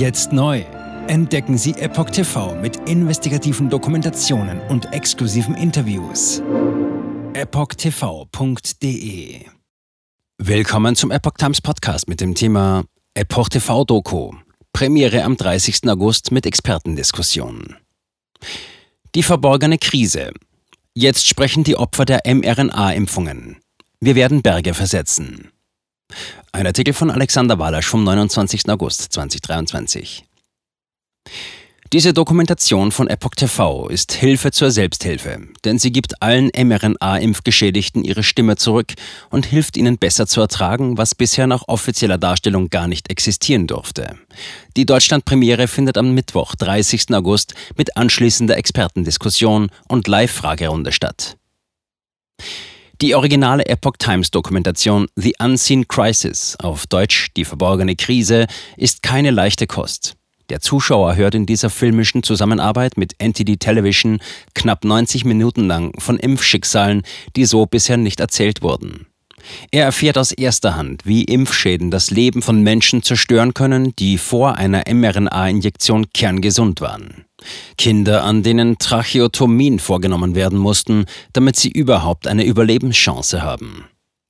Jetzt neu. Entdecken Sie Epoch TV mit investigativen Dokumentationen und exklusiven Interviews. EpochTV.de Willkommen zum Epoch Times Podcast mit dem Thema Epoch TV Doku. Premiere am 30. August mit Expertendiskussionen. Die verborgene Krise. Jetzt sprechen die Opfer der mRNA-Impfungen. Wir werden Berge versetzen. Ein Artikel von Alexander Walasch vom 29. August 2023. Diese Dokumentation von Epoch TV ist Hilfe zur Selbsthilfe, denn sie gibt allen mRNA-Impfgeschädigten ihre Stimme zurück und hilft ihnen besser zu ertragen, was bisher nach offizieller Darstellung gar nicht existieren durfte. Die Deutschland-Premiere findet am Mittwoch, 30. August, mit anschließender Expertendiskussion und Live-Fragerunde statt. Die originale Epoch Times Dokumentation The Unseen Crisis, auf Deutsch Die verborgene Krise, ist keine leichte Kost. Der Zuschauer hört in dieser filmischen Zusammenarbeit mit NTD Television knapp 90 Minuten lang von Impfschicksalen, die so bisher nicht erzählt wurden. Er erfährt aus erster Hand, wie Impfschäden das Leben von Menschen zerstören können, die vor einer mRNA-Injektion kerngesund waren. Kinder, an denen Tracheotomien vorgenommen werden mussten, damit sie überhaupt eine Überlebenschance haben.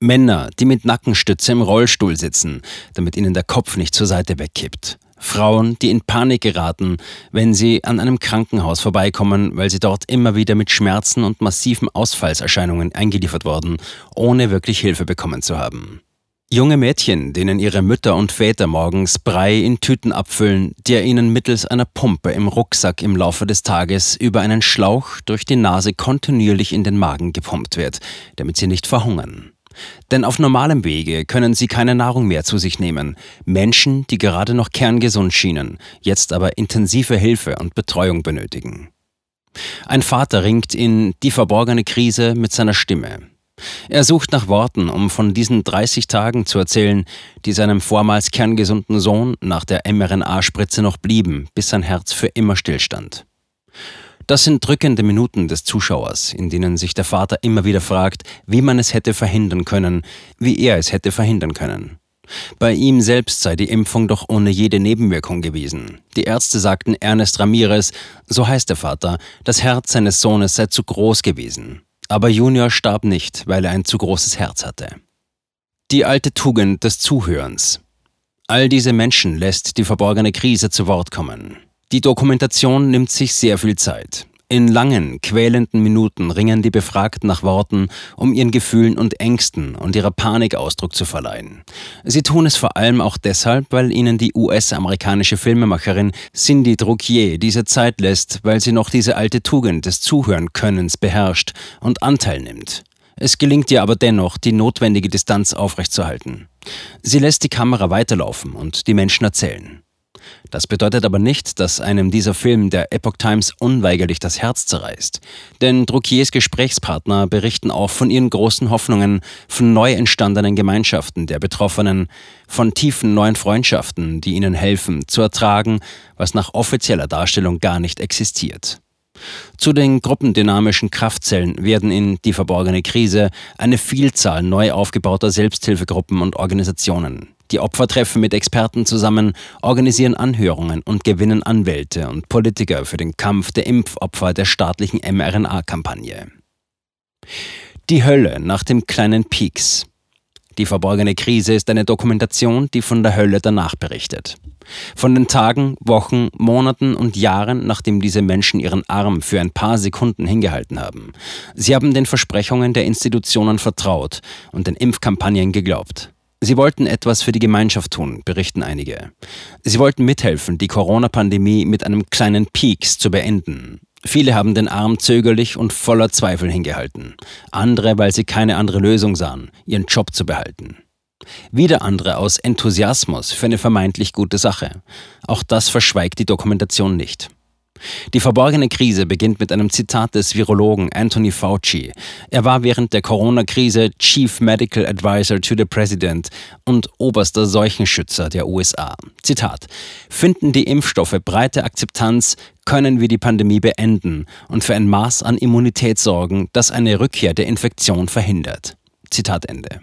Männer, die mit Nackenstütze im Rollstuhl sitzen, damit ihnen der Kopf nicht zur Seite wegkippt. Frauen, die in Panik geraten, wenn sie an einem Krankenhaus vorbeikommen, weil sie dort immer wieder mit Schmerzen und massiven Ausfallserscheinungen eingeliefert wurden, ohne wirklich Hilfe bekommen zu haben. Junge Mädchen, denen ihre Mütter und Väter morgens Brei in Tüten abfüllen, der ihnen mittels einer Pumpe im Rucksack im Laufe des Tages über einen Schlauch durch die Nase kontinuierlich in den Magen gepumpt wird, damit sie nicht verhungern. Denn auf normalem Wege können sie keine Nahrung mehr zu sich nehmen. Menschen, die gerade noch kerngesund schienen, jetzt aber intensive Hilfe und Betreuung benötigen. Ein Vater ringt in Die verborgene Krise mit seiner Stimme. Er sucht nach Worten, um von diesen 30 Tagen zu erzählen, die seinem vormals kerngesunden Sohn nach der mRNA-Spritze noch blieben, bis sein Herz für immer stillstand. Das sind drückende Minuten des Zuschauers, in denen sich der Vater immer wieder fragt, wie man es hätte verhindern können, wie er es hätte verhindern können. Bei ihm selbst sei die Impfung doch ohne jede Nebenwirkung gewesen. Die Ärzte sagten Ernest Ramirez, so heißt der Vater, das Herz seines Sohnes sei zu groß gewesen. Aber Junior starb nicht, weil er ein zu großes Herz hatte. Die alte Tugend des Zuhörens. All diese Menschen lässt die verborgene Krise zu Wort kommen. Die Dokumentation nimmt sich sehr viel Zeit. In langen, quälenden Minuten ringen die Befragten nach Worten, um ihren Gefühlen und Ängsten und ihrer Panik Ausdruck zu verleihen. Sie tun es vor allem auch deshalb, weil ihnen die US-amerikanische Filmemacherin Cindy Druckier diese Zeit lässt, weil sie noch diese alte Tugend des Zuhörenkönnens beherrscht und Anteil nimmt. Es gelingt ihr aber dennoch, die notwendige Distanz aufrechtzuerhalten. Sie lässt die Kamera weiterlaufen und die Menschen erzählen. Das bedeutet aber nicht, dass einem dieser Film der Epoch Times unweigerlich das Herz zerreißt. Denn Druckiers Gesprächspartner berichten auch von ihren großen Hoffnungen, von neu entstandenen Gemeinschaften der Betroffenen, von tiefen neuen Freundschaften, die ihnen helfen, zu ertragen, was nach offizieller Darstellung gar nicht existiert. Zu den gruppendynamischen Kraftzellen werden in Die verborgene Krise eine Vielzahl neu aufgebauter Selbsthilfegruppen und Organisationen. Die Opfer treffen mit Experten zusammen, organisieren Anhörungen und gewinnen Anwälte und Politiker für den Kampf der Impfopfer der staatlichen mRNA-Kampagne. Die Hölle nach dem kleinen Peaks. Die verborgene Krise ist eine Dokumentation, die von der Hölle danach berichtet. Von den Tagen, Wochen, Monaten und Jahren, nachdem diese Menschen ihren Arm für ein paar Sekunden hingehalten haben. Sie haben den Versprechungen der Institutionen vertraut und den Impfkampagnen geglaubt. Sie wollten etwas für die Gemeinschaft tun, berichten einige. Sie wollten mithelfen, die Corona-Pandemie mit einem kleinen Peaks zu beenden. Viele haben den Arm zögerlich und voller Zweifel hingehalten. Andere, weil sie keine andere Lösung sahen, ihren Job zu behalten. Wieder andere aus Enthusiasmus für eine vermeintlich gute Sache. Auch das verschweigt die Dokumentation nicht. Die verborgene Krise beginnt mit einem Zitat des Virologen Anthony Fauci. Er war während der Corona-Krise Chief Medical Advisor to the President und oberster Seuchenschützer der USA. Zitat: Finden die Impfstoffe breite Akzeptanz, können wir die Pandemie beenden und für ein Maß an Immunität sorgen, das eine Rückkehr der Infektion verhindert. Zitat Ende.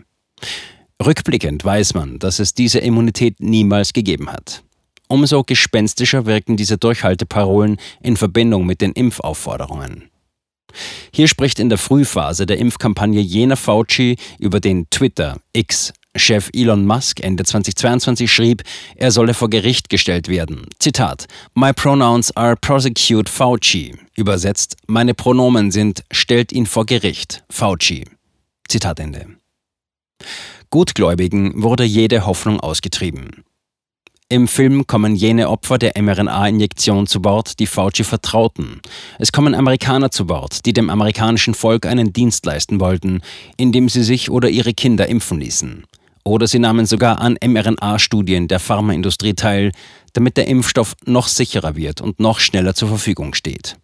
Rückblickend weiß man, dass es diese Immunität niemals gegeben hat. Umso gespenstischer wirken diese Durchhalteparolen in Verbindung mit den Impfaufforderungen. Hier spricht in der Frühphase der Impfkampagne jener Fauci, über den Twitter, X, Chef Elon Musk Ende 2022 schrieb, er solle vor Gericht gestellt werden. Zitat: My pronouns are prosecute Fauci. Übersetzt: Meine Pronomen sind stellt ihn vor Gericht, Fauci. Zitat Ende. Gutgläubigen wurde jede Hoffnung ausgetrieben. Im Film kommen jene Opfer der mRNA-Injektion zu Bord, die Fauci vertrauten. Es kommen Amerikaner zu Bord, die dem amerikanischen Volk einen Dienst leisten wollten, indem sie sich oder ihre Kinder impfen ließen. Oder sie nahmen sogar an mRNA-Studien der Pharmaindustrie teil, damit der Impfstoff noch sicherer wird und noch schneller zur Verfügung steht.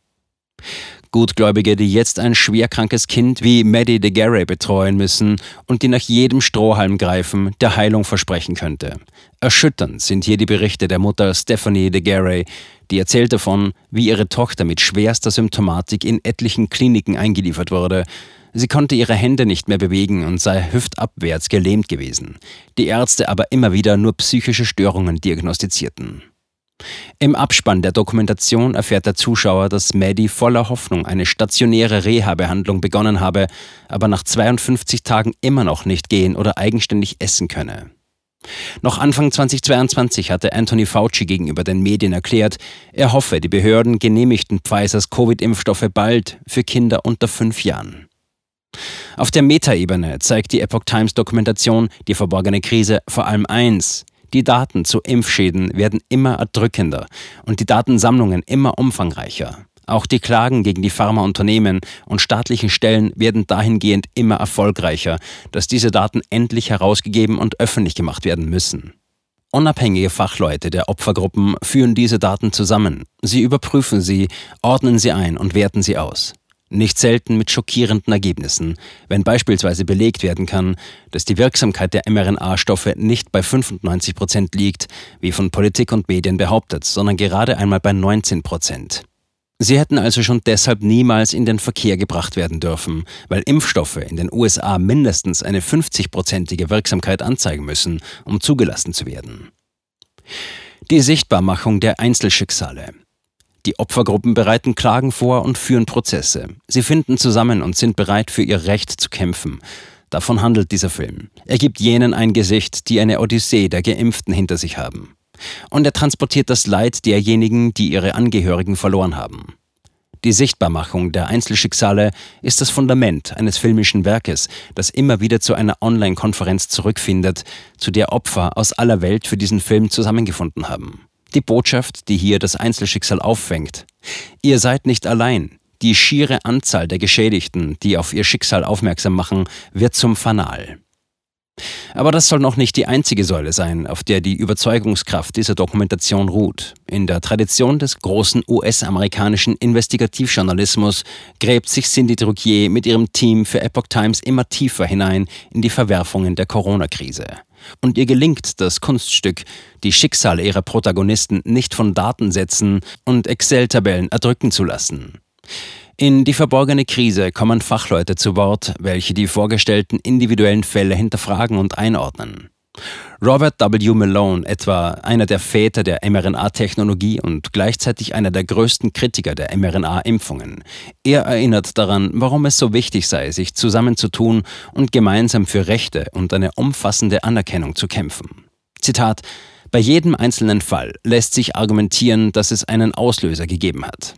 Gutgläubige, die jetzt ein schwerkrankes Kind wie Maddie de Garay betreuen müssen und die nach jedem Strohhalm greifen, der Heilung versprechen könnte. Erschütternd sind hier die Berichte der Mutter Stephanie de Garay, die erzählt davon, wie ihre Tochter mit schwerster Symptomatik in etlichen Kliniken eingeliefert wurde. Sie konnte ihre Hände nicht mehr bewegen und sei hüftabwärts gelähmt gewesen. Die Ärzte aber immer wieder nur psychische Störungen diagnostizierten. Im Abspann der Dokumentation erfährt der Zuschauer, dass Maddie voller Hoffnung eine stationäre Reha-Behandlung begonnen habe, aber nach 52 Tagen immer noch nicht gehen oder eigenständig essen könne. Noch Anfang 2022 hatte Anthony Fauci gegenüber den Medien erklärt, er hoffe, die Behörden genehmigten Pfizers Covid-Impfstoffe bald für Kinder unter fünf Jahren. Auf der Metaebene zeigt die Epoch Times Dokumentation die verborgene Krise vor allem eins, die Daten zu Impfschäden werden immer erdrückender und die Datensammlungen immer umfangreicher. Auch die Klagen gegen die Pharmaunternehmen und staatlichen Stellen werden dahingehend immer erfolgreicher, dass diese Daten endlich herausgegeben und öffentlich gemacht werden müssen. Unabhängige Fachleute der Opfergruppen führen diese Daten zusammen. Sie überprüfen sie, ordnen sie ein und werten sie aus. Nicht selten mit schockierenden Ergebnissen, wenn beispielsweise belegt werden kann, dass die Wirksamkeit der mRNA-Stoffe nicht bei 95 Prozent liegt, wie von Politik und Medien behauptet, sondern gerade einmal bei 19 Prozent. Sie hätten also schon deshalb niemals in den Verkehr gebracht werden dürfen, weil Impfstoffe in den USA mindestens eine 50-prozentige Wirksamkeit anzeigen müssen, um zugelassen zu werden. Die Sichtbarmachung der Einzelschicksale. Die Opfergruppen bereiten Klagen vor und führen Prozesse. Sie finden zusammen und sind bereit, für ihr Recht zu kämpfen. Davon handelt dieser Film. Er gibt jenen ein Gesicht, die eine Odyssee der Geimpften hinter sich haben. Und er transportiert das Leid derjenigen, die ihre Angehörigen verloren haben. Die Sichtbarmachung der Einzelschicksale ist das Fundament eines filmischen Werkes, das immer wieder zu einer Online-Konferenz zurückfindet, zu der Opfer aus aller Welt für diesen Film zusammengefunden haben. Die Botschaft, die hier das Einzelschicksal auffängt. Ihr seid nicht allein. Die schiere Anzahl der Geschädigten, die auf ihr Schicksal aufmerksam machen, wird zum Fanal. Aber das soll noch nicht die einzige Säule sein, auf der die Überzeugungskraft dieser Dokumentation ruht. In der Tradition des großen US-amerikanischen Investigativjournalismus gräbt sich Cindy Drugier mit ihrem Team für Epoch Times immer tiefer hinein in die Verwerfungen der Corona-Krise. Und ihr gelingt das Kunststück, die Schicksale ihrer Protagonisten nicht von Datensätzen und Excel-Tabellen erdrücken zu lassen. In die verborgene Krise kommen Fachleute zu Wort, welche die vorgestellten individuellen Fälle hinterfragen und einordnen. Robert W. Malone, etwa einer der Väter der mRNA-Technologie und gleichzeitig einer der größten Kritiker der mRNA-Impfungen. Er erinnert daran, warum es so wichtig sei, sich zusammenzutun und gemeinsam für Rechte und eine umfassende Anerkennung zu kämpfen. Zitat Bei jedem einzelnen Fall lässt sich argumentieren, dass es einen Auslöser gegeben hat.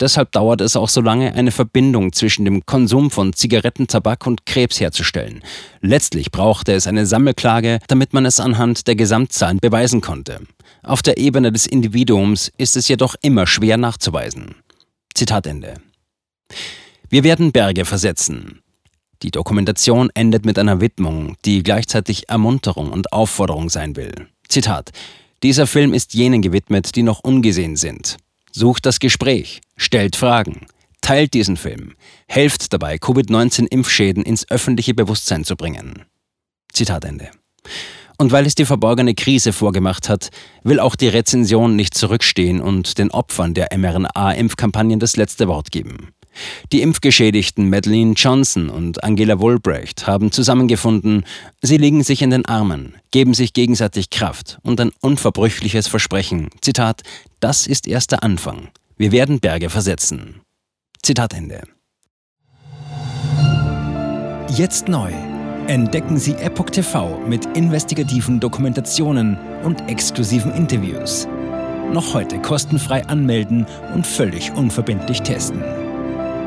Deshalb dauert es auch so lange, eine Verbindung zwischen dem Konsum von Zigaretten, Tabak und Krebs herzustellen. Letztlich brauchte es eine Sammelklage, damit man es anhand der Gesamtzahlen beweisen konnte. Auf der Ebene des Individuums ist es jedoch immer schwer nachzuweisen. Zitat Ende. Wir werden Berge versetzen. Die Dokumentation endet mit einer Widmung, die gleichzeitig Ermunterung und Aufforderung sein will. Zitat Dieser Film ist jenen gewidmet, die noch ungesehen sind. Sucht das Gespräch, stellt Fragen, teilt diesen Film, helft dabei, Covid-19-Impfschäden ins öffentliche Bewusstsein zu bringen. Zitat Ende. Und weil es die verborgene Krise vorgemacht hat, will auch die Rezension nicht zurückstehen und den Opfern der mRNA-Impfkampagnen das letzte Wort geben. Die impfgeschädigten Madeleine Johnson und Angela Wohlbrecht haben zusammengefunden, sie liegen sich in den Armen, geben sich gegenseitig Kraft und ein unverbrüchliches Versprechen. Zitat, das ist erst der Anfang. Wir werden Berge versetzen. Zitat Ende. Jetzt neu. Entdecken Sie Epoch TV mit investigativen Dokumentationen und exklusiven Interviews. Noch heute kostenfrei anmelden und völlig unverbindlich testen.